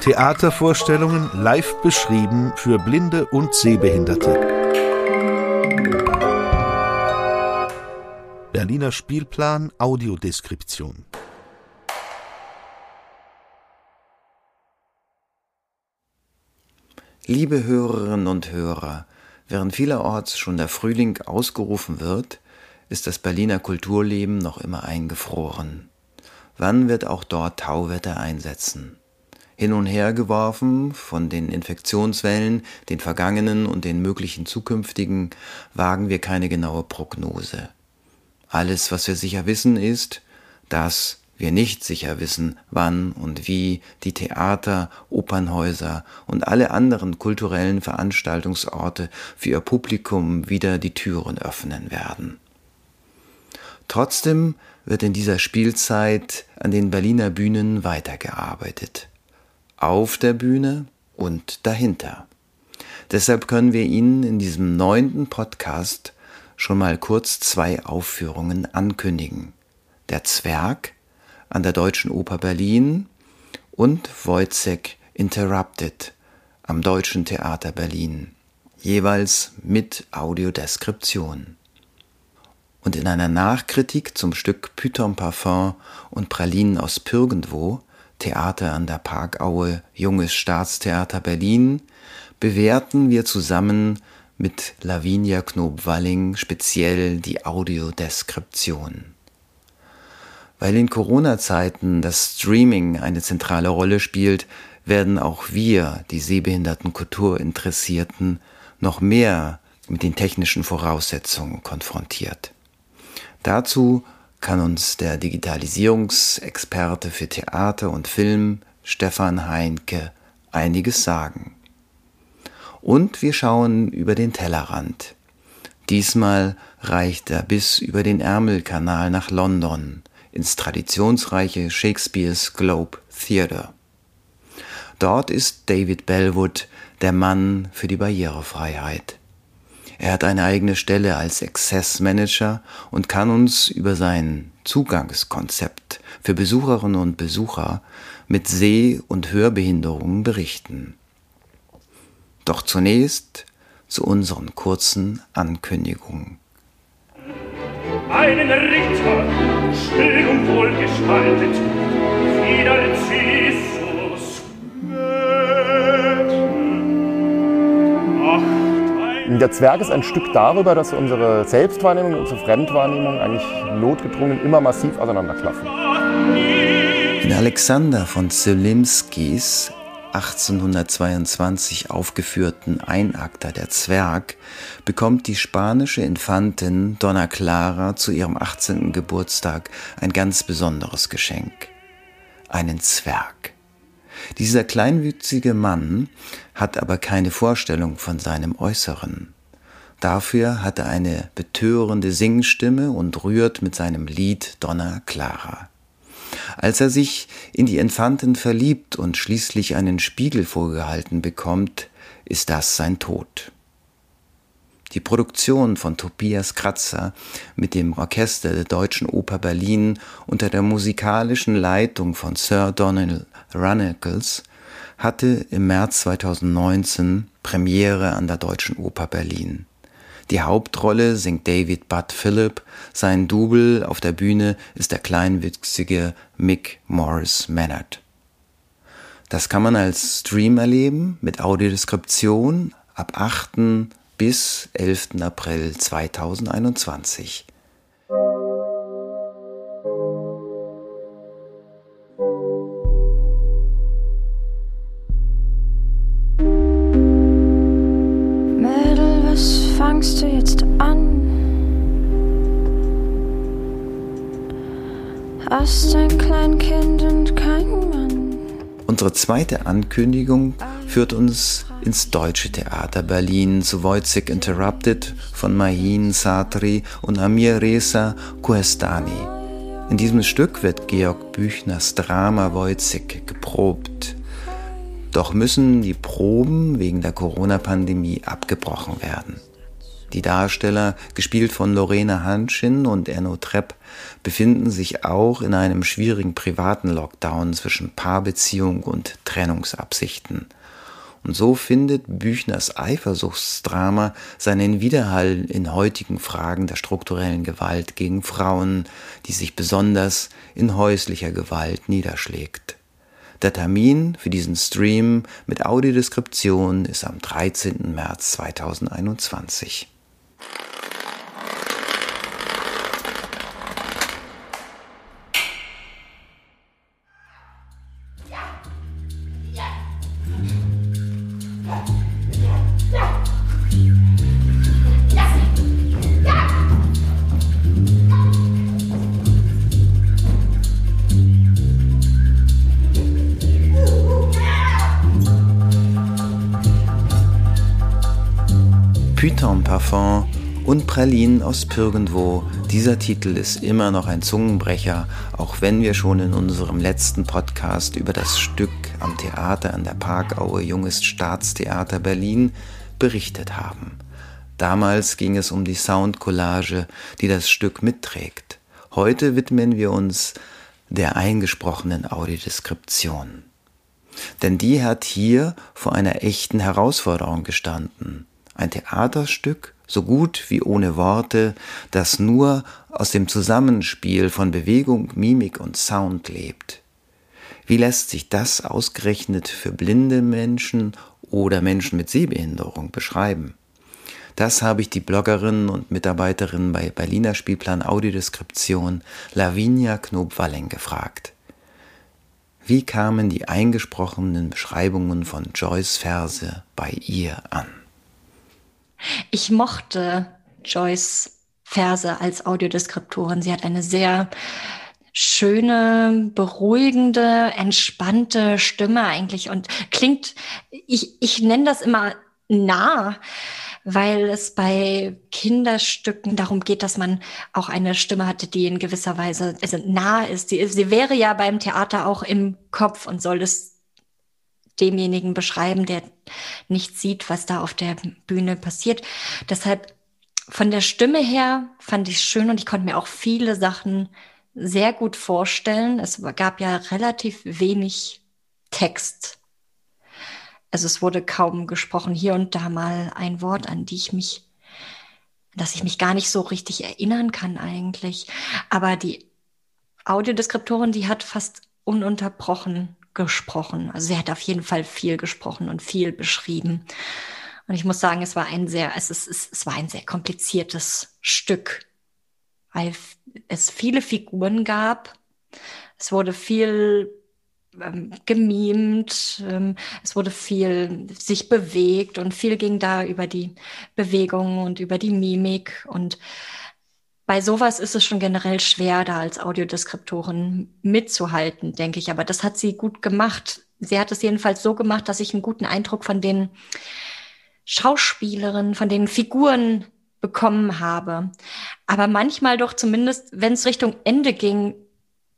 Theatervorstellungen live beschrieben für Blinde und Sehbehinderte. Berliner Spielplan Audiodeskription. Liebe Hörerinnen und Hörer, während vielerorts schon der Frühling ausgerufen wird, ist das Berliner Kulturleben noch immer eingefroren. Wann wird auch dort Tauwetter einsetzen? Hin und her geworfen von den Infektionswellen, den vergangenen und den möglichen zukünftigen, wagen wir keine genaue Prognose. Alles, was wir sicher wissen, ist, dass wir nicht sicher wissen, wann und wie die Theater, Opernhäuser und alle anderen kulturellen Veranstaltungsorte für ihr Publikum wieder die Türen öffnen werden. Trotzdem wird in dieser Spielzeit an den Berliner Bühnen weitergearbeitet. Auf der Bühne und dahinter. Deshalb können wir Ihnen in diesem neunten Podcast schon mal kurz zwei Aufführungen ankündigen. Der Zwerg an der Deutschen Oper Berlin und Wojciech Interrupted am Deutschen Theater Berlin, jeweils mit Audiodeskription und in einer Nachkritik zum Stück Python Parfum und Pralinen aus Pürgendwo, Theater an der Parkaue, Junges Staatstheater Berlin, bewerten wir zusammen mit Lavinia Knob-Walling speziell die Audiodeskription. Weil in Corona-Zeiten das Streaming eine zentrale Rolle spielt, werden auch wir, die sehbehinderten Kulturinteressierten, noch mehr mit den technischen Voraussetzungen konfrontiert. Dazu kann uns der Digitalisierungsexperte für Theater und Film Stefan Heinke einiges sagen. Und wir schauen über den Tellerrand. Diesmal reicht er bis über den Ärmelkanal nach London, ins traditionsreiche Shakespeares Globe Theatre. Dort ist David Bellwood der Mann für die Barrierefreiheit. Er hat eine eigene Stelle als Access Manager und kann uns über sein Zugangskonzept für Besucherinnen und Besucher mit Seh- und Hörbehinderungen berichten. Doch zunächst zu unseren kurzen Ankündigungen. Einen Ritter, still und wohlgestaltet, Der Zwerg ist ein Stück darüber, dass unsere Selbstwahrnehmung und unsere Fremdwahrnehmung eigentlich notgedrungen immer massiv auseinanderklaffen. In Alexander von Zelimskis 1822 aufgeführten Einakter Der Zwerg bekommt die spanische Infantin Donna Clara zu ihrem 18. Geburtstag ein ganz besonderes Geschenk. Einen Zwerg. Dieser kleinwüchsige Mann hat aber keine Vorstellung von seinem Äußeren. Dafür hat er eine betörende Singstimme und rührt mit seinem Lied Donna Clara. Als er sich in die Infantin verliebt und schließlich einen Spiegel vorgehalten bekommt, ist das sein Tod. Die Produktion von Tobias Kratzer mit dem Orchester der Deutschen Oper Berlin unter der musikalischen Leitung von Sir Donald Runnels hatte im März 2019 Premiere an der Deutschen Oper Berlin. Die Hauptrolle singt David Budd Phillip, sein Double auf der Bühne ist der kleinwüchsige Mick Morris Mannert. Das kann man als Stream erleben mit Audiodeskription ab 8 bis 11. April 2021. was fangst du jetzt an? Hast ein Kleinkind und kein Mann. Unsere zweite Ankündigung führt uns ins Deutsche Theater Berlin zu Wojciech Interrupted von Mahin Satri und Amir Reza Kuestani. In diesem Stück wird Georg Büchners Drama Wojciech geprobt. Doch müssen die Proben wegen der Corona-Pandemie abgebrochen werden. Die Darsteller, gespielt von Lorena Hanschin und Erno Trepp, befinden sich auch in einem schwierigen privaten Lockdown zwischen Paarbeziehung und Trennungsabsichten. Und so findet Büchners Eifersuchtsdrama seinen Widerhall in heutigen Fragen der strukturellen Gewalt gegen Frauen, die sich besonders in häuslicher Gewalt niederschlägt. Der Termin für diesen Stream mit Audiodeskription ist am 13. März 2021. Parfum und Pralinen aus Pürgendwo. Dieser Titel ist immer noch ein Zungenbrecher, auch wenn wir schon in unserem letzten Podcast über das Stück am Theater an der Parkaue Junges Staatstheater Berlin berichtet haben. Damals ging es um die Soundcollage, die das Stück mitträgt. Heute widmen wir uns der eingesprochenen Audiodeskription. Denn die hat hier vor einer echten Herausforderung gestanden ein Theaterstück, so gut wie ohne Worte, das nur aus dem Zusammenspiel von Bewegung, Mimik und Sound lebt. Wie lässt sich das ausgerechnet für blinde Menschen oder Menschen mit Sehbehinderung beschreiben? Das habe ich die Bloggerin und Mitarbeiterin bei Berliner Spielplan Audiodeskription Lavinia Knob-Walling gefragt. Wie kamen die eingesprochenen Beschreibungen von Joyce Verse bei ihr an? Ich mochte Joyce Verse als Audiodeskriptorin. Sie hat eine sehr schöne, beruhigende, entspannte Stimme eigentlich und klingt, ich, ich nenne das immer nah, weil es bei Kinderstücken darum geht, dass man auch eine Stimme hatte, die in gewisser Weise also nah ist. Sie, sie wäre ja beim Theater auch im Kopf und soll es demjenigen beschreiben, der nicht sieht, was da auf der Bühne passiert. Deshalb von der Stimme her fand ich es schön und ich konnte mir auch viele Sachen sehr gut vorstellen. Es gab ja relativ wenig Text. Also es wurde kaum gesprochen. Hier und da mal ein Wort, an die ich mich, dass ich mich gar nicht so richtig erinnern kann eigentlich. Aber die Audiodeskriptorin, die hat fast ununterbrochen gesprochen. Also sie hat auf jeden Fall viel gesprochen und viel beschrieben. Und ich muss sagen, es war ein sehr, es, ist, es, es war ein sehr kompliziertes Stück, weil es viele Figuren gab. Es wurde viel ähm, gemimt, ähm, es wurde viel sich bewegt und viel ging da über die Bewegung und über die Mimik und bei sowas ist es schon generell schwer, da als Audiodeskriptorin mitzuhalten, denke ich. Aber das hat sie gut gemacht. Sie hat es jedenfalls so gemacht, dass ich einen guten Eindruck von den Schauspielerinnen, von den Figuren bekommen habe. Aber manchmal doch zumindest, wenn es Richtung Ende ging,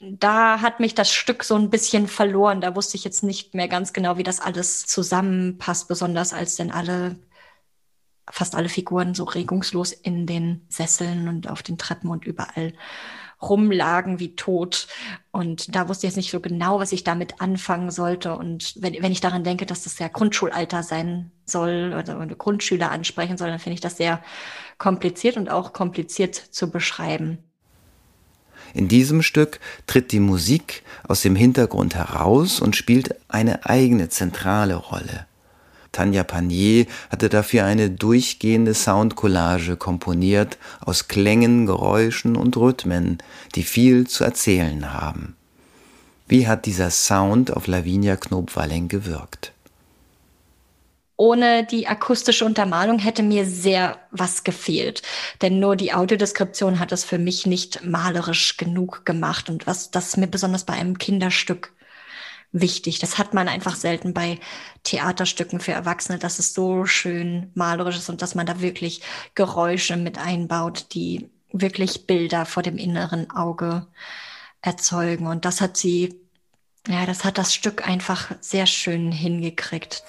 da hat mich das Stück so ein bisschen verloren. Da wusste ich jetzt nicht mehr ganz genau, wie das alles zusammenpasst, besonders als denn alle fast alle Figuren so regungslos in den Sesseln und auf den Treppen und überall rumlagen wie tot. Und da wusste ich jetzt nicht so genau, was ich damit anfangen sollte. Und wenn, wenn ich daran denke, dass das ja Grundschulalter sein soll oder Grundschüler ansprechen soll, dann finde ich das sehr kompliziert und auch kompliziert zu beschreiben. In diesem Stück tritt die Musik aus dem Hintergrund heraus und spielt eine eigene zentrale Rolle. Tanja Panier hatte dafür eine durchgehende Soundcollage komponiert aus Klängen, Geräuschen und Rhythmen, die viel zu erzählen haben. Wie hat dieser Sound auf Lavinia Knobwalling gewirkt? ohne die akustische Untermalung hätte mir sehr was gefehlt. Denn nur die Audiodeskription hat es für mich nicht malerisch genug gemacht. Und was das mir besonders bei einem Kinderstück wichtig. Das hat man einfach selten bei Theaterstücken für Erwachsene, dass es so schön malerisch ist und dass man da wirklich Geräusche mit einbaut, die wirklich Bilder vor dem inneren Auge erzeugen. Und das hat sie, ja, das hat das Stück einfach sehr schön hingekriegt.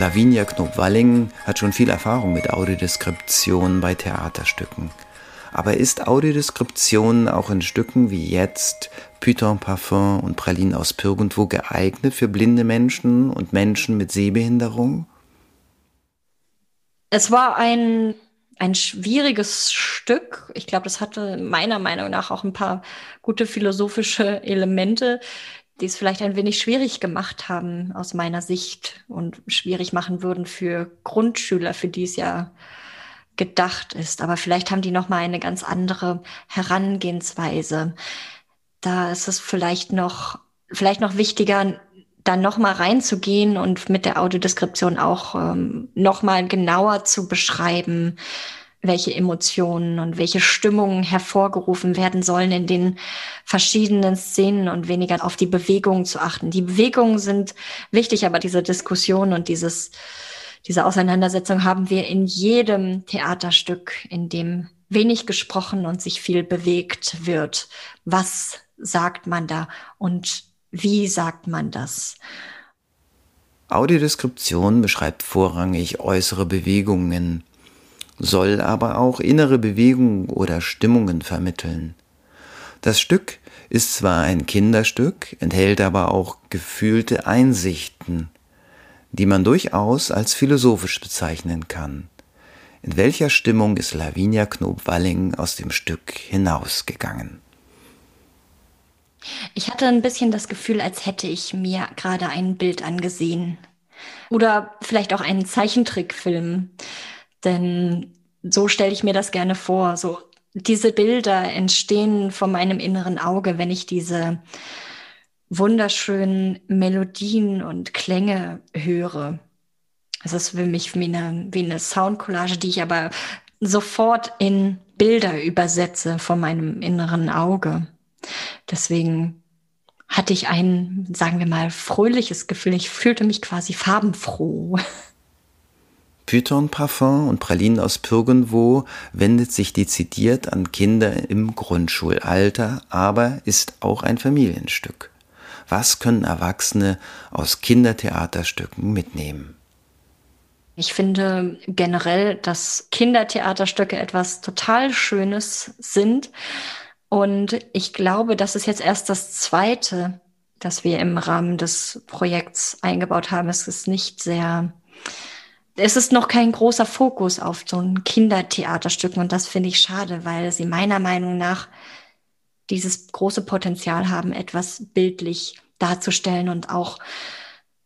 Lavinia Knob-Walling hat schon viel Erfahrung mit Audiodeskription bei Theaterstücken. Aber ist Audiodeskription auch in Stücken wie jetzt Python Parfum und Pralinen aus Pirgendwo geeignet für blinde Menschen und Menschen mit Sehbehinderung? Es war ein, ein schwieriges Stück. Ich glaube, das hatte meiner Meinung nach auch ein paar gute philosophische Elemente, die es vielleicht ein wenig schwierig gemacht haben aus meiner Sicht und schwierig machen würden für Grundschüler, für die es ja gedacht ist. Aber vielleicht haben die noch mal eine ganz andere Herangehensweise. Da ist es vielleicht noch vielleicht noch wichtiger, dann noch mal reinzugehen und mit der Audiodeskription auch ähm, noch mal genauer zu beschreiben, welche Emotionen und welche Stimmungen hervorgerufen werden sollen in den verschiedenen Szenen und weniger auf die Bewegungen zu achten. Die Bewegungen sind wichtig, aber diese Diskussion und dieses, diese Auseinandersetzung haben wir in jedem Theaterstück, in dem wenig gesprochen und sich viel bewegt wird. Was sagt man da und wie sagt man das? Audiodeskription beschreibt vorrangig äußere Bewegungen, soll aber auch innere Bewegungen oder Stimmungen vermitteln. Das Stück ist zwar ein Kinderstück, enthält aber auch gefühlte Einsichten, die man durchaus als philosophisch bezeichnen kann. In welcher Stimmung ist Lavinia Knob-Walling aus dem Stück hinausgegangen? Ich hatte ein bisschen das Gefühl, als hätte ich mir gerade ein Bild angesehen. Oder vielleicht auch einen Zeichentrickfilm. Denn so stelle ich mir das gerne vor. So diese Bilder entstehen vor meinem inneren Auge, wenn ich diese wunderschönen Melodien und Klänge höre. Es ist für mich wie eine, wie eine Soundcollage, die ich aber sofort in Bilder übersetze vor meinem inneren Auge. Deswegen hatte ich ein, sagen wir mal, fröhliches Gefühl. Ich fühlte mich quasi farbenfroh. Python Parfum und Pralinen aus Pürgenwo wendet sich dezidiert an Kinder im Grundschulalter, aber ist auch ein Familienstück. Was können Erwachsene aus Kindertheaterstücken mitnehmen? Ich finde generell, dass Kindertheaterstücke etwas total Schönes sind. Und ich glaube, das ist jetzt erst das zweite, das wir im Rahmen des Projekts eingebaut haben. Es ist nicht sehr es ist noch kein großer Fokus auf so ein Kindertheaterstück und das finde ich schade, weil sie meiner Meinung nach dieses große Potenzial haben, etwas bildlich darzustellen und auch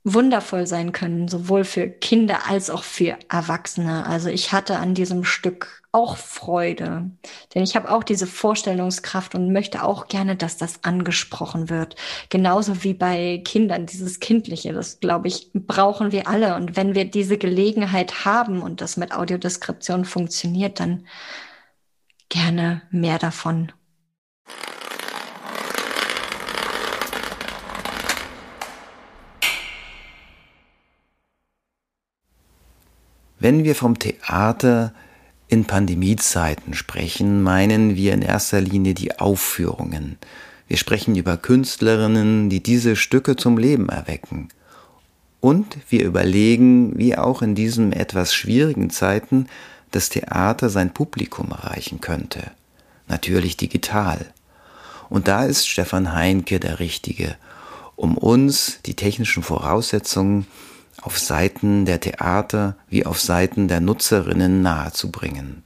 wundervoll sein können, sowohl für Kinder als auch für Erwachsene. Also ich hatte an diesem Stück auch Freude, denn ich habe auch diese Vorstellungskraft und möchte auch gerne, dass das angesprochen wird. Genauso wie bei Kindern, dieses Kindliche, das glaube ich, brauchen wir alle. Und wenn wir diese Gelegenheit haben und das mit Audiodeskription funktioniert, dann gerne mehr davon. Wenn wir vom Theater in Pandemiezeiten sprechen, meinen wir in erster Linie die Aufführungen. Wir sprechen über Künstlerinnen, die diese Stücke zum Leben erwecken. Und wir überlegen, wie auch in diesen etwas schwierigen Zeiten das Theater sein Publikum erreichen könnte. Natürlich digital. Und da ist Stefan Heinke der Richtige, um uns die technischen Voraussetzungen auf Seiten der Theater wie auf Seiten der Nutzerinnen nahezubringen.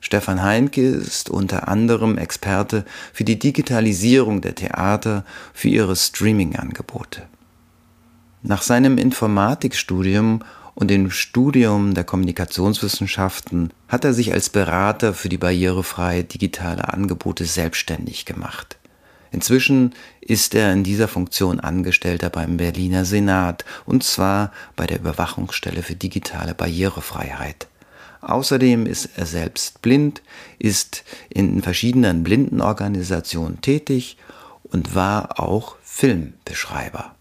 Stefan Heinke ist unter anderem Experte für die Digitalisierung der Theater für ihre Streaming-Angebote. Nach seinem Informatikstudium und dem Studium der Kommunikationswissenschaften hat er sich als Berater für die barrierefreie digitale Angebote selbstständig gemacht. Inzwischen ist er in dieser Funktion Angestellter beim Berliner Senat, und zwar bei der Überwachungsstelle für digitale Barrierefreiheit. Außerdem ist er selbst blind, ist in verschiedenen Blindenorganisationen tätig und war auch Filmbeschreiber.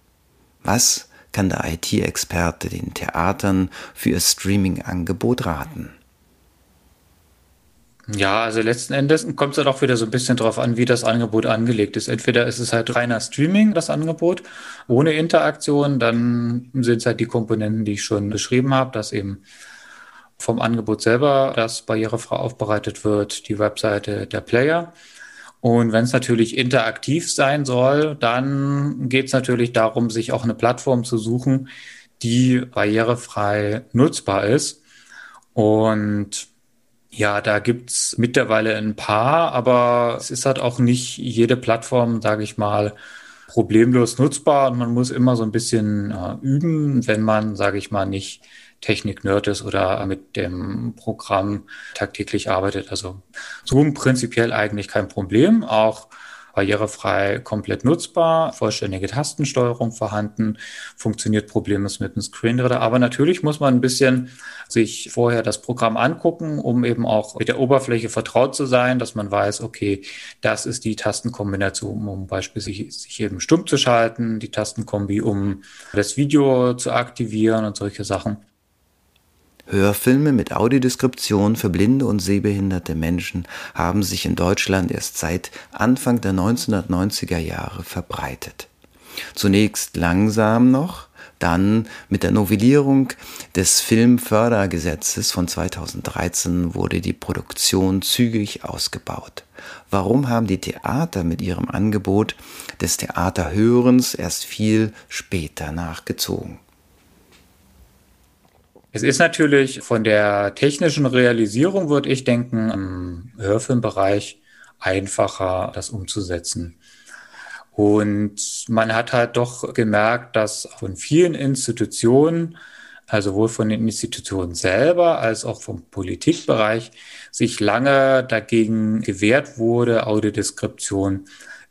Was kann der IT-Experte den Theatern für ihr Streaming-Angebot raten? Ja, also letzten Endes kommt es dann auch wieder so ein bisschen drauf an, wie das Angebot angelegt ist. Entweder ist es halt reiner Streaming, das Angebot, ohne Interaktion, dann sind es halt die Komponenten, die ich schon beschrieben habe, dass eben vom Angebot selber das barrierefrei aufbereitet wird, die Webseite der Player. Und wenn es natürlich interaktiv sein soll, dann geht es natürlich darum, sich auch eine Plattform zu suchen, die barrierefrei nutzbar ist. Und ja, da gibt's mittlerweile ein paar, aber es ist halt auch nicht jede Plattform, sage ich mal, problemlos nutzbar und man muss immer so ein bisschen äh, üben, wenn man, sage ich mal, nicht Technik-Nerd ist oder mit dem Programm tagtäglich arbeitet. Also Zoom prinzipiell eigentlich kein Problem, auch barrierefrei komplett nutzbar, vollständige Tastensteuerung vorhanden, funktioniert problemlos mit dem Screenreader. Aber natürlich muss man ein bisschen sich vorher das Programm angucken, um eben auch mit der Oberfläche vertraut zu sein, dass man weiß, okay, das ist die Tastenkombination, um beispielsweise sich eben stumm zu schalten, die Tastenkombi, um das Video zu aktivieren und solche Sachen. Hörfilme mit Audiodeskription für blinde und sehbehinderte Menschen haben sich in Deutschland erst seit Anfang der 1990er Jahre verbreitet. Zunächst langsam noch, dann mit der Novellierung des Filmfördergesetzes von 2013 wurde die Produktion zügig ausgebaut. Warum haben die Theater mit ihrem Angebot des Theaterhörens erst viel später nachgezogen? Es ist natürlich von der technischen Realisierung, würde ich denken, im Hörfilmbereich einfacher, das umzusetzen. Und man hat halt doch gemerkt, dass von vielen Institutionen, also sowohl von den Institutionen selber als auch vom Politikbereich, sich lange dagegen gewehrt wurde, Audiodeskription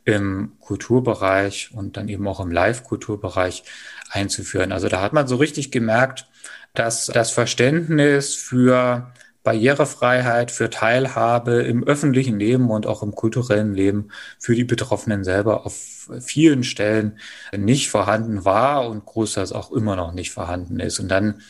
im Kulturbereich und dann eben auch im Live-Kulturbereich einzuführen. Also da hat man so richtig gemerkt, dass das Verständnis für Barrierefreiheit, für Teilhabe im öffentlichen Leben und auch im kulturellen Leben für die Betroffenen selber auf vielen Stellen nicht vorhanden war und großteils auch immer noch nicht vorhanden ist. Und dann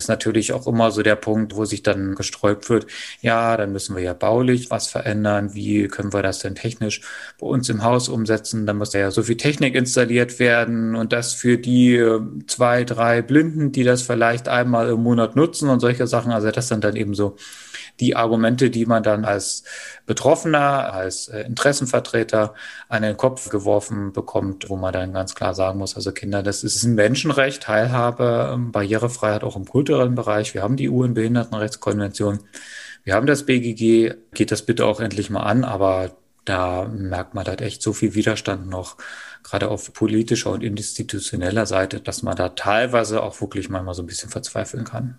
ist natürlich auch immer so der Punkt, wo sich dann gesträubt wird, ja, dann müssen wir ja baulich was verändern. Wie können wir das denn technisch bei uns im Haus umsetzen? Da muss ja so viel Technik installiert werden und das für die äh, zwei, drei Blinden, die das vielleicht einmal im Monat nutzen und solche Sachen. Also das sind dann eben so die Argumente, die man dann als Betroffener, als äh, Interessenvertreter an den Kopf geworfen bekommt, wo man dann ganz klar sagen muss, also Kinder, das ist ein Menschenrecht, Teilhabe, ähm, Barrierefreiheit auch im kulturellen Bereich. Wir haben die UN-Behindertenrechtskonvention. Wir haben das BGG, geht das bitte auch endlich mal an, aber da merkt man halt echt so viel Widerstand noch, gerade auf politischer und institutioneller Seite, dass man da teilweise auch wirklich manchmal so ein bisschen verzweifeln kann.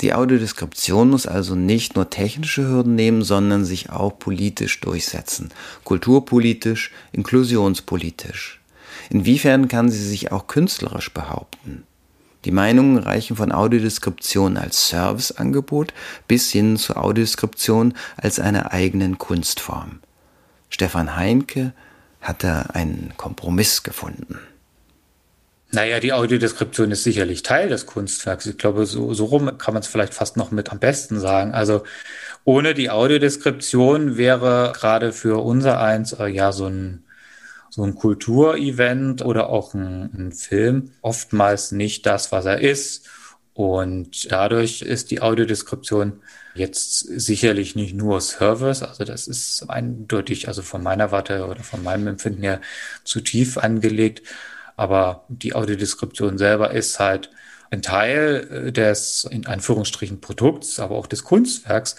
Die Audiodeskription muss also nicht nur technische Hürden nehmen, sondern sich auch politisch durchsetzen. Kulturpolitisch, inklusionspolitisch. Inwiefern kann sie sich auch künstlerisch behaupten? Die Meinungen reichen von Audiodeskription als Serviceangebot bis hin zur Audiodeskription als einer eigenen Kunstform. Stefan Heinke hat da einen Kompromiss gefunden. Naja, die Audiodeskription ist sicherlich Teil des Kunstwerks. Ich glaube, so, so rum kann man es vielleicht fast noch mit am besten sagen. Also ohne die Audiodeskription wäre gerade für unser eins äh, ja so ein so ein Kulturevent oder auch ein, ein Film oftmals nicht das, was er ist. Und dadurch ist die Audiodeskription jetzt sicherlich nicht nur Service, also das ist eindeutig, also von meiner Warte oder von meinem Empfinden her zu tief angelegt, aber die Audiodeskription selber ist halt ein Teil äh, des, in Anführungsstrichen, Produkts, aber auch des Kunstwerks.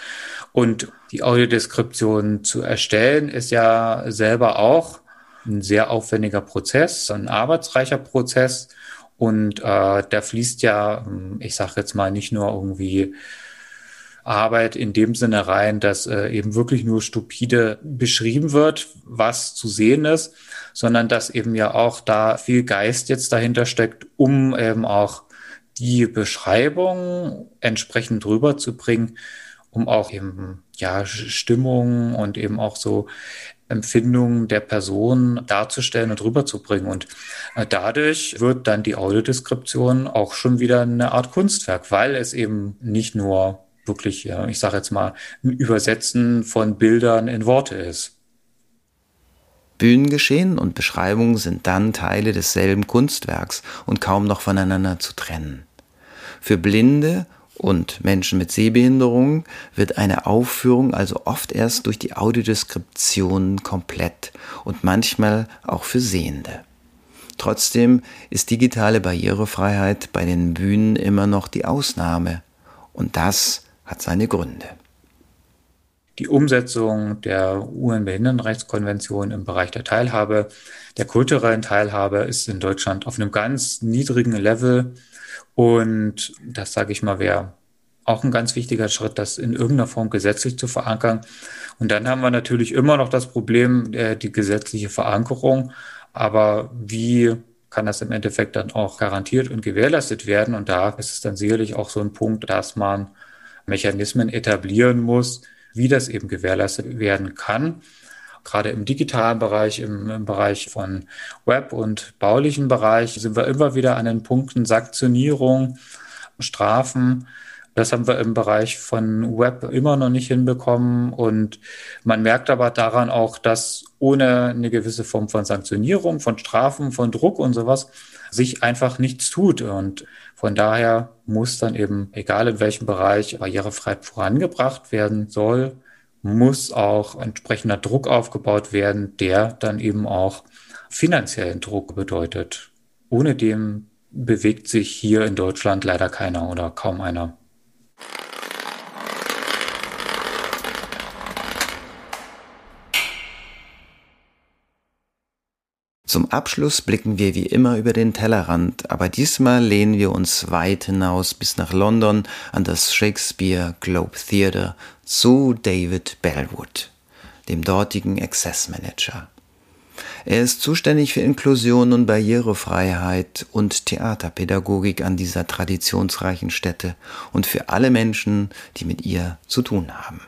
Und die Audiodeskription zu erstellen ist ja selber auch ein sehr aufwendiger Prozess, ein arbeitsreicher Prozess. Und äh, da fließt ja, hm, ich sage jetzt mal, nicht nur irgendwie Arbeit in dem Sinne rein, dass äh, eben wirklich nur stupide beschrieben wird, was zu sehen ist, sondern dass eben ja auch da viel Geist jetzt dahinter steckt, um eben auch die Beschreibung entsprechend rüberzubringen, um auch eben ja Stimmung und eben auch so Empfindungen der Person darzustellen und rüberzubringen. Und äh, dadurch wird dann die Audiodeskription auch schon wieder eine Art Kunstwerk, weil es eben nicht nur wirklich, ich sage jetzt mal, ein Übersetzen von Bildern in Worte ist. Bühnengeschehen und Beschreibung sind dann Teile desselben Kunstwerks und kaum noch voneinander zu trennen. Für Blinde und Menschen mit Sehbehinderung wird eine Aufführung also oft erst durch die Audiodeskription komplett und manchmal auch für Sehende. Trotzdem ist digitale Barrierefreiheit bei den Bühnen immer noch die Ausnahme und das hat seine Gründe. Die Umsetzung der UN-Behindertenrechtskonvention im Bereich der Teilhabe, der kulturellen Teilhabe, ist in Deutschland auf einem ganz niedrigen Level. Und das, sage ich mal, wäre auch ein ganz wichtiger Schritt, das in irgendeiner Form gesetzlich zu verankern. Und dann haben wir natürlich immer noch das Problem, äh, die gesetzliche Verankerung. Aber wie kann das im Endeffekt dann auch garantiert und gewährleistet werden? Und da ist es dann sicherlich auch so ein Punkt, dass man Mechanismen etablieren muss, wie das eben gewährleistet werden kann gerade im digitalen Bereich, im, im, Bereich von Web und baulichen Bereich sind wir immer wieder an den Punkten Sanktionierung, Strafen. Das haben wir im Bereich von Web immer noch nicht hinbekommen. Und man merkt aber daran auch, dass ohne eine gewisse Form von Sanktionierung, von Strafen, von Druck und sowas sich einfach nichts tut. Und von daher muss dann eben, egal in welchem Bereich Barrierefreiheit vorangebracht werden soll, muss auch entsprechender Druck aufgebaut werden, der dann eben auch finanziellen Druck bedeutet. Ohne dem bewegt sich hier in Deutschland leider keiner oder kaum einer. Zum Abschluss blicken wir wie immer über den Tellerrand, aber diesmal lehnen wir uns weit hinaus bis nach London an das Shakespeare Globe Theatre zu David Bellwood, dem dortigen Access Manager. Er ist zuständig für Inklusion und Barrierefreiheit und Theaterpädagogik an dieser traditionsreichen Stätte und für alle Menschen, die mit ihr zu tun haben.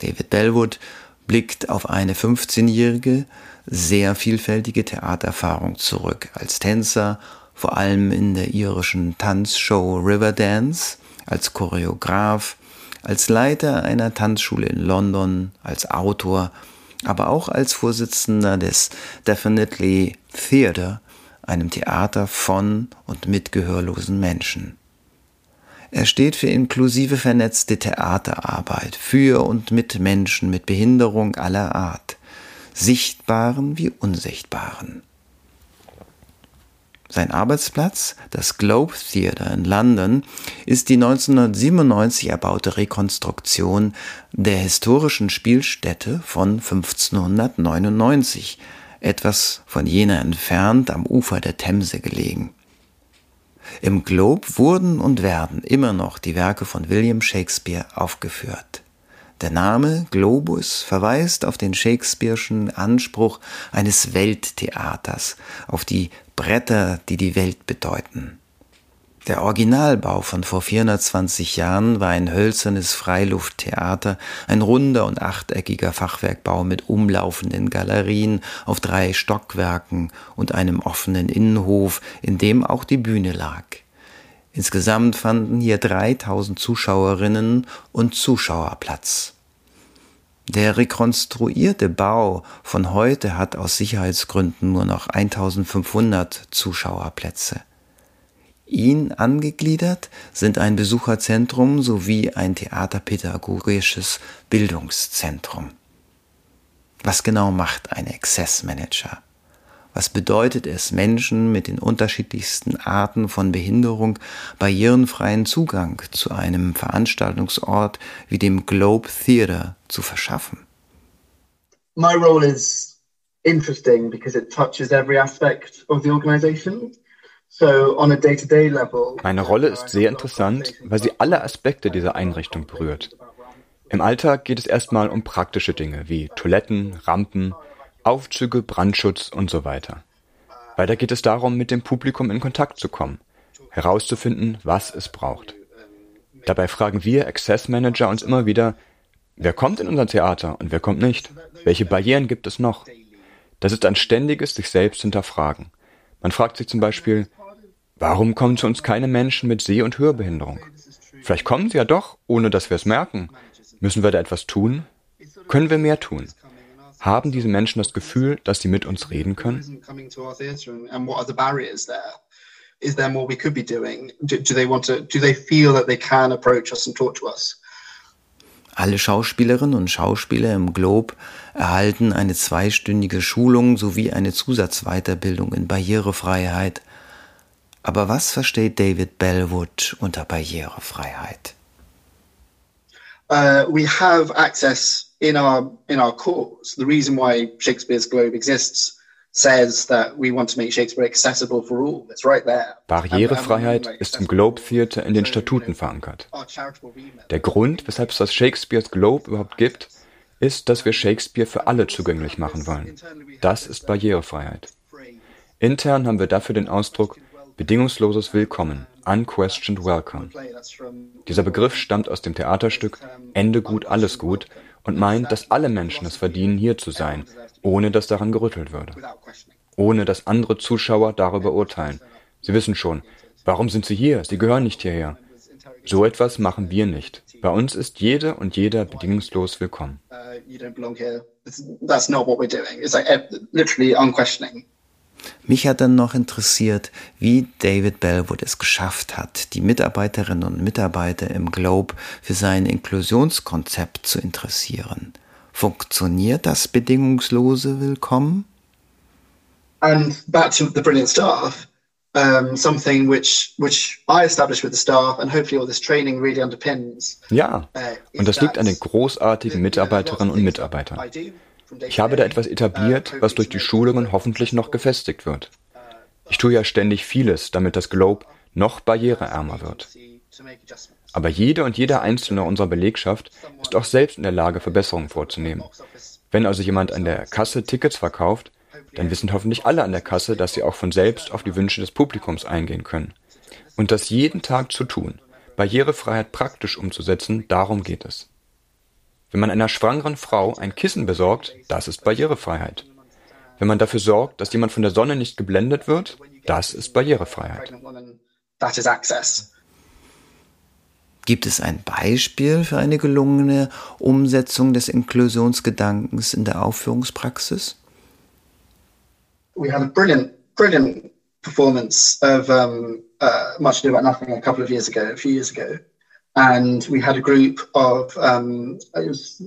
David Bellwood blickt auf eine 15-jährige, sehr vielfältige Theatererfahrung zurück. Als Tänzer, vor allem in der irischen Tanzshow Riverdance, als Choreograf, als Leiter einer Tanzschule in London, als Autor, aber auch als Vorsitzender des Definitely Theatre, einem Theater von und mit gehörlosen Menschen. Er steht für inklusive vernetzte Theaterarbeit für und mit Menschen mit Behinderung aller Art sichtbaren wie unsichtbaren. Sein Arbeitsplatz, das Globe Theatre in London, ist die 1997 erbaute Rekonstruktion der historischen Spielstätte von 1599, etwas von jener entfernt am Ufer der Themse gelegen. Im Globe wurden und werden immer noch die Werke von William Shakespeare aufgeführt. Der Name Globus verweist auf den Shakespeare'schen Anspruch eines Welttheaters, auf die Bretter, die die Welt bedeuten. Der Originalbau von vor 420 Jahren war ein hölzernes Freilufttheater, ein runder und achteckiger Fachwerkbau mit umlaufenden Galerien auf drei Stockwerken und einem offenen Innenhof, in dem auch die Bühne lag. Insgesamt fanden hier 3000 Zuschauerinnen und Zuschauer Platz. Der rekonstruierte Bau von heute hat aus Sicherheitsgründen nur noch 1500 Zuschauerplätze. Ihn angegliedert sind ein Besucherzentrum sowie ein theaterpädagogisches Bildungszentrum. Was genau macht ein Access Manager? Was bedeutet es, Menschen mit den unterschiedlichsten Arten von Behinderung barrierenfreien Zugang zu einem Veranstaltungsort wie dem Globe Theatre zu verschaffen? My role is interesting because it touches every aspect of the organization. Meine Rolle ist sehr interessant, weil sie alle Aspekte dieser Einrichtung berührt. Im Alltag geht es erstmal um praktische Dinge wie Toiletten, Rampen, Aufzüge, Brandschutz und so weiter. Weiter geht es darum, mit dem Publikum in Kontakt zu kommen, herauszufinden, was es braucht. Dabei fragen wir Access Manager uns immer wieder, wer kommt in unser Theater und wer kommt nicht? Welche Barrieren gibt es noch? Das ist ein ständiges sich selbst hinterfragen. Man fragt sich zum Beispiel, warum kommen zu uns keine Menschen mit Seh- und Hörbehinderung? Vielleicht kommen sie ja doch, ohne dass wir es merken. Müssen wir da etwas tun? Können wir mehr tun? Haben diese Menschen das Gefühl, dass sie mit uns reden können? Is there more we could be doing? Do, do they want to, do they feel that they can approach us and talk to us? Alle Schauspielerinnen und Schauspieler im Globe erhalten eine zweistündige Schulung sowie eine Zusatzweiterbildung in Barrierefreiheit. Aber was versteht David Bellwood unter Barrierefreiheit? Uh, we have access in our in our course. The reason why Shakespeare's Globe exists says that we want to make Shakespeare accessible for all. It's right there. Barrierefreiheit ist im Globe Theatre in den Statuten verankert. Der Grund, weshalb es das Shakespeare's Globe überhaupt gibt, ist, dass wir Shakespeare für alle zugänglich machen wollen. Das ist Barrierefreiheit. Intern haben wir dafür den Ausdruck bedingungsloses Willkommen, unquestioned welcome. Dieser Begriff stammt aus dem Theaterstück Ende gut, alles gut und meint, dass alle Menschen es verdienen, hier zu sein, ohne dass daran gerüttelt würde. Ohne dass andere Zuschauer darüber urteilen. Sie wissen schon, warum sind sie hier? Sie gehören nicht hierher. So etwas machen wir nicht. Bei uns ist jede und jeder bedingungslos willkommen. Mich hat dann noch interessiert, wie David Bellwood es geschafft hat, die Mitarbeiterinnen und Mitarbeiter im Globe für sein Inklusionskonzept zu interessieren. Funktioniert das bedingungslose Willkommen? And back to the brilliant staff, um, something which which I established with the staff and hopefully all this training really underpins. Ja, uh, und das liegt an den großartigen Mitarbeiterinnen und Mitarbeitern. Ich habe da etwas etabliert, was durch die Schulungen hoffentlich noch gefestigt wird. Ich tue ja ständig vieles, damit das Globe noch barriereärmer wird. Aber jede und jeder Einzelne unserer Belegschaft ist auch selbst in der Lage, Verbesserungen vorzunehmen. Wenn also jemand an der Kasse Tickets verkauft, dann wissen hoffentlich alle an der Kasse, dass sie auch von selbst auf die Wünsche des Publikums eingehen können. Und das jeden Tag zu tun, Barrierefreiheit praktisch umzusetzen, darum geht es. Wenn man einer schwangeren Frau ein Kissen besorgt, das ist Barrierefreiheit. Wenn man dafür sorgt, dass jemand von der Sonne nicht geblendet wird, das ist Barrierefreiheit. Gibt es ein Beispiel für eine gelungene Umsetzung des Inklusionsgedankens in der Aufführungspraxis? We had a brilliant, brilliant performance of um, uh, Much Ado About Nothing a couple of years ago, a few years ago. And we had a group of um, it was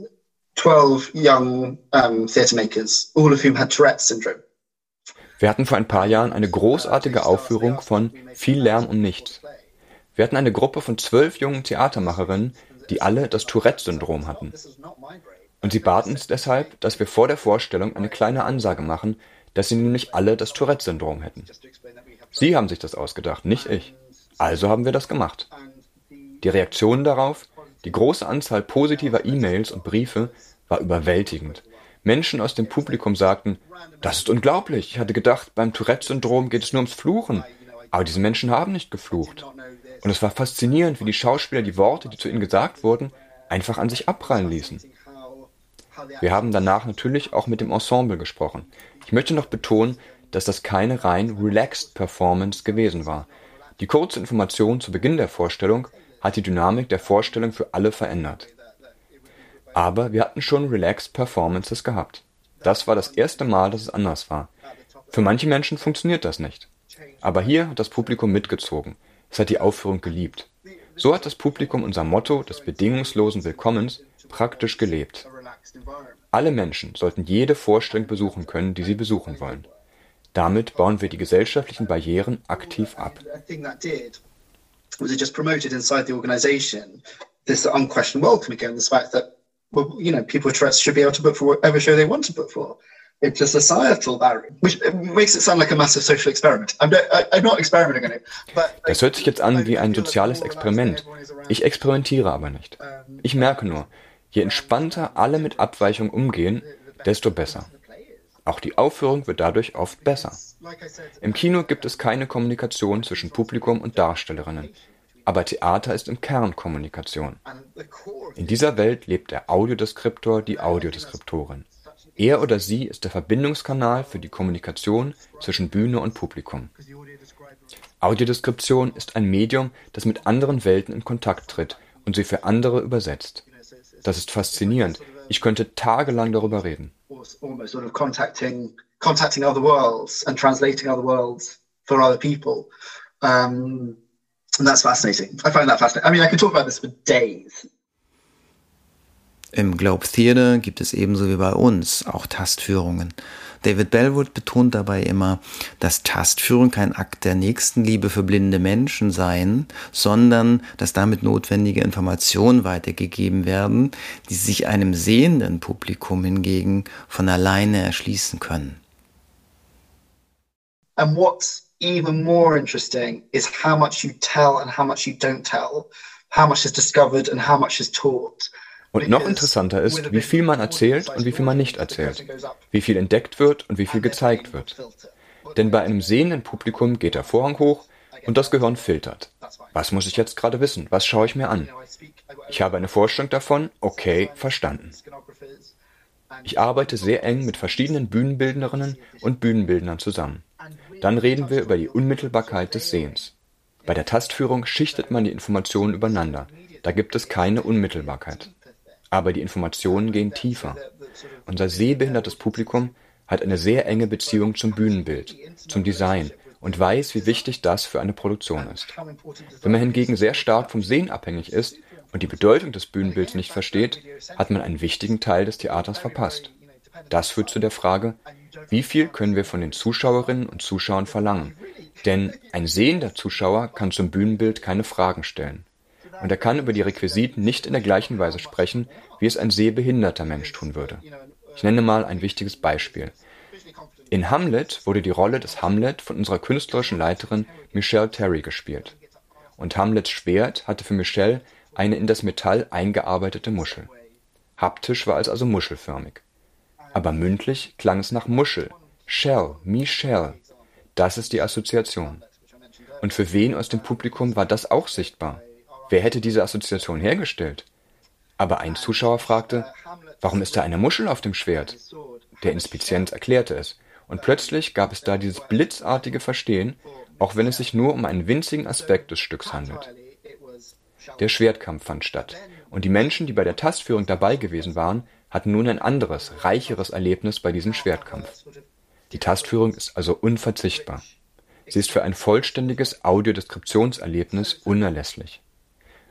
12 young um, theatre makers, all of whom had Tourette's syndrome. Wir hatten vor ein paar Jahren eine großartige Aufführung von Viel Lärm um nichts. Wir hatten eine Gruppe von zwölf jungen Theatermacherinnen, die alle das Tourette-Syndrom hatten. Und sie baten uns deshalb, dass wir vor der Vorstellung eine kleine Ansage machen, dass sie nämlich alle das Tourette-Syndrom hätten. Sie haben sich das ausgedacht, nicht ich. Also haben wir das gemacht. Die Reaktion darauf, die große Anzahl positiver E-Mails und Briefe, war überwältigend. Menschen aus dem Publikum sagten, das ist unglaublich, ich hatte gedacht, beim Tourette-Syndrom geht es nur ums Fluchen. Aber diese Menschen haben nicht geflucht. Und es war faszinierend, wie die Schauspieler die Worte, die zu ihnen gesagt wurden, einfach an sich abprallen ließen. Wir haben danach natürlich auch mit dem Ensemble gesprochen. Ich möchte noch betonen, dass das keine rein relaxed Performance gewesen war. Die kurze Information zu Beginn der Vorstellung hat die Dynamik der Vorstellung für alle verändert. Aber wir hatten schon relaxed Performances gehabt. Das war das erste Mal, dass es anders war. Für manche Menschen funktioniert das nicht. Aber hier hat das Publikum mitgezogen. Es hat die Aufführung geliebt. So hat das Publikum unser Motto des bedingungslosen Willkommens praktisch gelebt. Alle Menschen sollten jede Vorstellung besuchen können, die sie besuchen wollen. Damit bauen wir die gesellschaftlichen Barrieren aktiv ab. Was it just promoted inside the organization this unquestioned welcome again, this fact that, well, you know, people with Tourette's should be able to book for whatever show they want to book for. It's a societal barrier, which makes it sound like a massive social experiment. I'm, I'm not experimenting on it. But das hört sich jetzt an wie ein soziales Experiment. Ich experimentiere aber nicht. Ich merke nur, je entspannter alle mit Abweichung umgehen, desto besser. Auch die Aufführung wird dadurch oft besser. Im Kino gibt es keine Kommunikation zwischen Publikum und Darstellerinnen, aber Theater ist im Kern Kommunikation. In dieser Welt lebt der Audiodeskriptor die Audiodeskriptorin. Er oder sie ist der Verbindungskanal für die Kommunikation zwischen Bühne und Publikum. Audiodeskription ist ein Medium, das mit anderen Welten in Kontakt tritt und sie für andere übersetzt. Das ist faszinierend. Ich könnte tagelang darüber reden. Contacting other worlds and translating other worlds for other people. Um, and that's fascinating. I find that fascinating. I mean, I could talk about this for days. Im Globe Theater gibt es ebenso wie bei uns auch Tastführungen. David Bellwood betont dabei immer, dass Tastführung kein Akt der Nächstenliebe für blinde Menschen seien, sondern dass damit notwendige Informationen weitergegeben werden, die sich einem sehenden Publikum hingegen von alleine erschließen können. And what's even more interesting is how much you tell and how much you don't tell, how much is discovered and how much is taught. Und noch interessanter ist, wie viel man erzählt und wie viel man nicht erzählt, wie viel entdeckt wird und wie viel gezeigt wird. Denn bei einem sehenden Publikum geht der Vorhang hoch und das Gehirn filtert. Was muss ich jetzt gerade wissen? Was schaue ich mir an? Ich habe eine Vorstellung davon, okay, verstanden. Ich arbeite sehr eng mit verschiedenen Bühnenbildnerinnen und Bühnenbildnern zusammen. Dann reden wir über die Unmittelbarkeit des Sehens. Bei der Tastführung schichtet man die Informationen übereinander. Da gibt es keine Unmittelbarkeit. Aber die Informationen gehen tiefer. Unser sehbehindertes Publikum hat eine sehr enge Beziehung zum Bühnenbild, zum Design und weiß, wie wichtig das für eine Produktion ist. Wenn man hingegen sehr stark vom Sehen abhängig ist und die Bedeutung des Bühnenbilds nicht versteht, hat man einen wichtigen Teil des Theaters verpasst. Das führt zu der Frage, wie viel können wir von den Zuschauerinnen und Zuschauern verlangen? Denn ein sehender Zuschauer kann zum Bühnenbild keine Fragen stellen. Und er kann über die Requisiten nicht in der gleichen Weise sprechen, wie es ein sehbehinderter Mensch tun würde. Ich nenne mal ein wichtiges Beispiel. In Hamlet wurde die Rolle des Hamlet von unserer künstlerischen Leiterin Michelle Terry gespielt. Und Hamlets Schwert hatte für Michelle eine in das Metall eingearbeitete Muschel. Haptisch war es also muschelförmig. Aber mündlich klang es nach Muschel. Shell, Michelle. Das ist die Assoziation. Und für wen aus dem Publikum war das auch sichtbar? Wer hätte diese Assoziation hergestellt? Aber ein Zuschauer fragte, warum ist da eine Muschel auf dem Schwert? Der Inspizient erklärte es. Und plötzlich gab es da dieses blitzartige Verstehen, auch wenn es sich nur um einen winzigen Aspekt des Stücks handelt. Der Schwertkampf fand statt, und die Menschen, die bei der Tastführung dabei gewesen waren, hatten nun ein anderes, reicheres Erlebnis bei diesem Schwertkampf. Die Tastführung ist also unverzichtbar. Sie ist für ein vollständiges Audiodeskriptionserlebnis unerlässlich.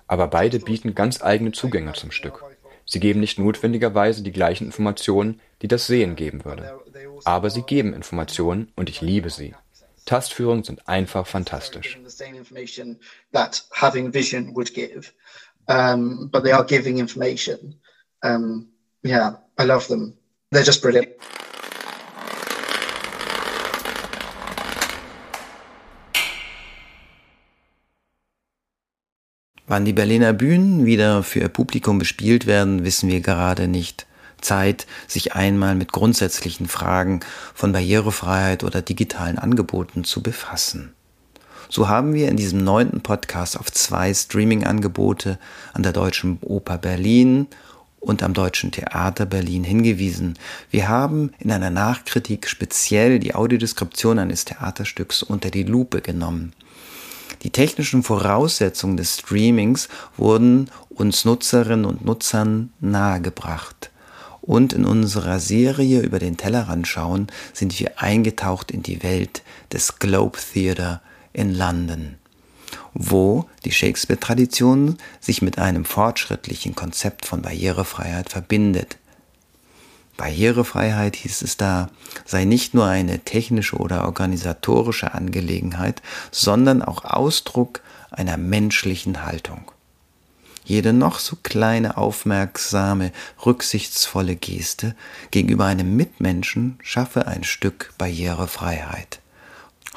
Aber beide bieten ganz eigene Zugänge zum Stück. Sie geben nicht notwendigerweise die gleichen Informationen, die das Sehen geben würde. Aber sie geben Informationen und ich liebe sie. Tastführungen sind einfach fantastisch. Um, but they are giving information. Um, yeah, I love them. They're just brilliant. Wann die Berliner Bühnen wieder für ihr Publikum bespielt werden, wissen wir gerade nicht. Zeit, sich einmal mit grundsätzlichen Fragen von Barrierefreiheit oder digitalen Angeboten zu befassen. So haben wir in diesem neunten Podcast auf zwei Streaming-Angebote an der Deutschen Oper Berlin und am Deutschen Theater Berlin hingewiesen. Wir haben in einer Nachkritik speziell die Audiodeskription eines Theaterstücks unter die Lupe genommen. Die technischen Voraussetzungen des Streamings wurden uns Nutzerinnen und Nutzern nahegebracht. Und in unserer Serie über den Tellerrand schauen sind wir eingetaucht in die Welt des Globe Theatre in London, wo die Shakespeare-Tradition sich mit einem fortschrittlichen Konzept von Barrierefreiheit verbindet. Barrierefreiheit, hieß es da, sei nicht nur eine technische oder organisatorische Angelegenheit, sondern auch Ausdruck einer menschlichen Haltung. Jede noch so kleine, aufmerksame, rücksichtsvolle Geste gegenüber einem Mitmenschen schaffe ein Stück Barrierefreiheit.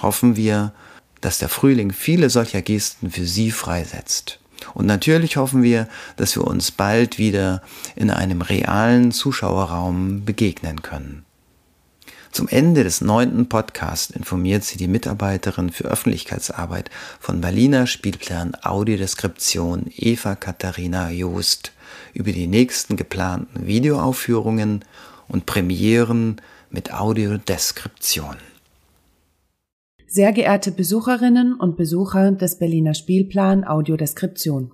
Hoffen wir, dass der Frühling viele solcher Gesten für Sie freisetzt. Und natürlich hoffen wir, dass wir uns bald wieder in einem realen Zuschauerraum begegnen können. Zum Ende des neunten Podcasts informiert sie die Mitarbeiterin für Öffentlichkeitsarbeit von Berliner Spielplan Audiodeskription Eva Katharina Joost über die nächsten geplanten Videoaufführungen und Premieren mit Audiodeskription. Sehr geehrte Besucherinnen und Besucher des Berliner Spielplan Audiodeskription.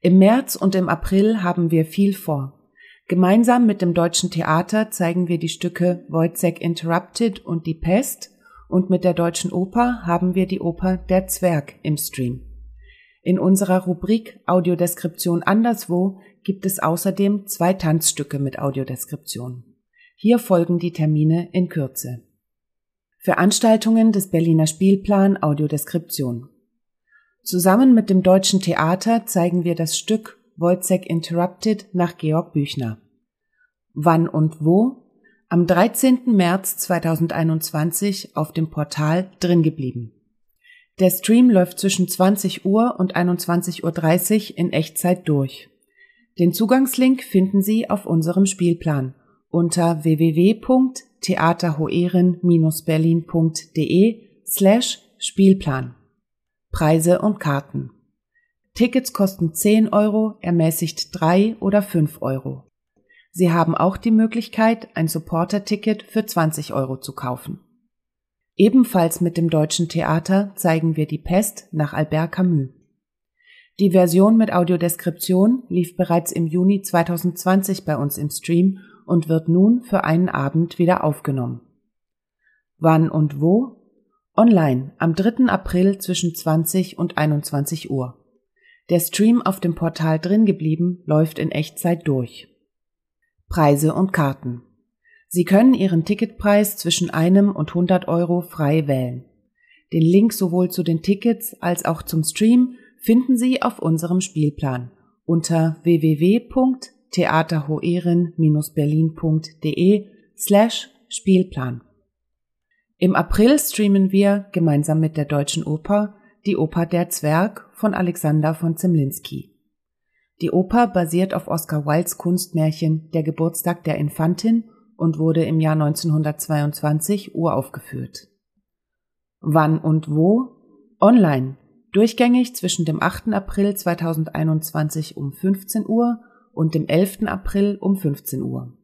Im März und im April haben wir viel vor. Gemeinsam mit dem Deutschen Theater zeigen wir die Stücke Wojciech Interrupted und Die Pest und mit der Deutschen Oper haben wir die Oper Der Zwerg im Stream. In unserer Rubrik Audiodeskription anderswo gibt es außerdem zwei Tanzstücke mit Audiodeskription. Hier folgen die Termine in Kürze. Veranstaltungen des Berliner Spielplan Audiodeskription. Zusammen mit dem Deutschen Theater zeigen wir das Stück Wojciech Interrupted nach Georg Büchner. Wann und wo? Am 13. März 2021 auf dem Portal drin geblieben. Der Stream läuft zwischen 20 Uhr und 21.30 Uhr in Echtzeit durch. Den Zugangslink finden Sie auf unserem Spielplan unter www.theaterhoeren-berlin.de slash Spielplan. Preise und Karten. Tickets kosten 10 Euro, ermäßigt 3 oder 5 Euro. Sie haben auch die Möglichkeit, ein Supporter-Ticket für 20 Euro zu kaufen. Ebenfalls mit dem Deutschen Theater zeigen wir die Pest nach Albert Camus. Die Version mit Audiodeskription lief bereits im Juni 2020 bei uns im Stream und wird nun für einen Abend wieder aufgenommen. Wann und wo? Online am 3. April zwischen 20 und 21 Uhr. Der Stream auf dem Portal drin geblieben läuft in Echtzeit durch. Preise und Karten. Sie können Ihren Ticketpreis zwischen einem und 100 Euro frei wählen. Den Link sowohl zu den Tickets als auch zum Stream finden Sie auf unserem Spielplan unter www theaterhoeren-berlin.de slash Spielplan. Im April streamen wir gemeinsam mit der Deutschen Oper die Oper Der Zwerg von Alexander von Zemlinski. Die Oper basiert auf Oscar Wildes Kunstmärchen Der Geburtstag der Infantin und wurde im Jahr 1922 uraufgeführt. Wann und wo? Online, durchgängig zwischen dem 8. April 2021 um 15 Uhr und dem 11. April um 15 Uhr.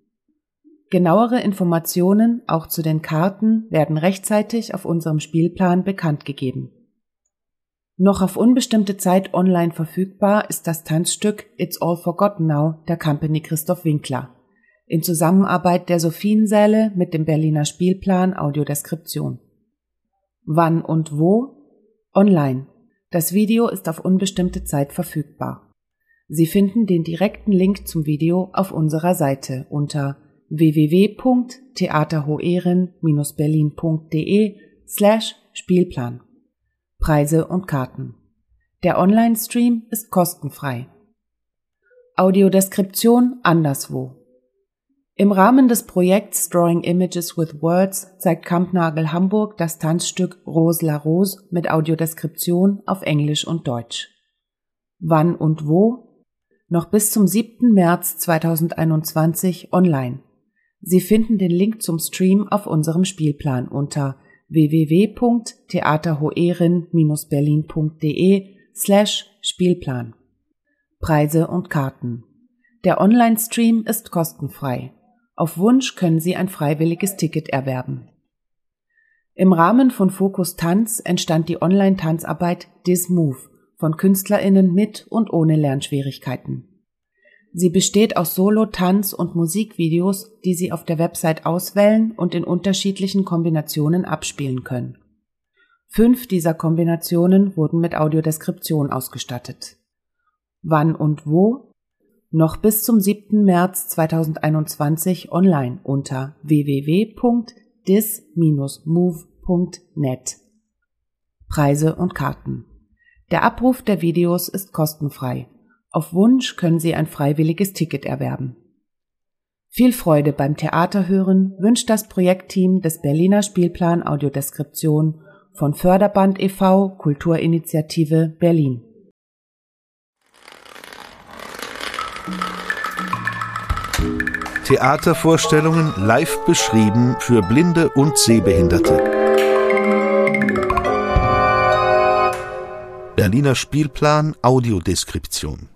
Genauere Informationen auch zu den Karten werden rechtzeitig auf unserem Spielplan bekannt gegeben. Noch auf unbestimmte Zeit online verfügbar ist das Tanzstück It's All Forgotten Now der Company Christoph Winkler in Zusammenarbeit der Sophiensäle mit dem Berliner Spielplan Audiodeskription. Wann und wo? Online. Das Video ist auf unbestimmte Zeit verfügbar. Sie finden den direkten Link zum Video auf unserer Seite unter www.theaterhoeren-berlin.de slash Spielplan. Preise und Karten. Der Online-Stream ist kostenfrei. Audiodeskription anderswo. Im Rahmen des Projekts Drawing Images with Words zeigt Kampnagel Hamburg das Tanzstück Rose la Rose mit Audiodeskription auf Englisch und Deutsch. Wann und wo noch bis zum 7. März 2021 online. Sie finden den Link zum Stream auf unserem Spielplan unter www.theaterhoeren-berlin.de slash Spielplan. Preise und Karten. Der Online-Stream ist kostenfrei. Auf Wunsch können Sie ein freiwilliges Ticket erwerben. Im Rahmen von Fokus Tanz entstand die Online-Tanzarbeit This Move von KünstlerInnen mit und ohne Lernschwierigkeiten. Sie besteht aus Solo-, Tanz- und Musikvideos, die Sie auf der Website auswählen und in unterschiedlichen Kombinationen abspielen können. Fünf dieser Kombinationen wurden mit Audiodeskription ausgestattet. Wann und wo? Noch bis zum 7. März 2021 online unter www.dis-move.net. Preise und Karten der Abruf der Videos ist kostenfrei. Auf Wunsch können Sie ein freiwilliges Ticket erwerben. Viel Freude beim Theaterhören wünscht das Projektteam des Berliner Spielplan Audiodeskription von Förderband e.V. Kulturinitiative Berlin. Theatervorstellungen live beschrieben für Blinde und Sehbehinderte. Berliner Spielplan Audiodeskription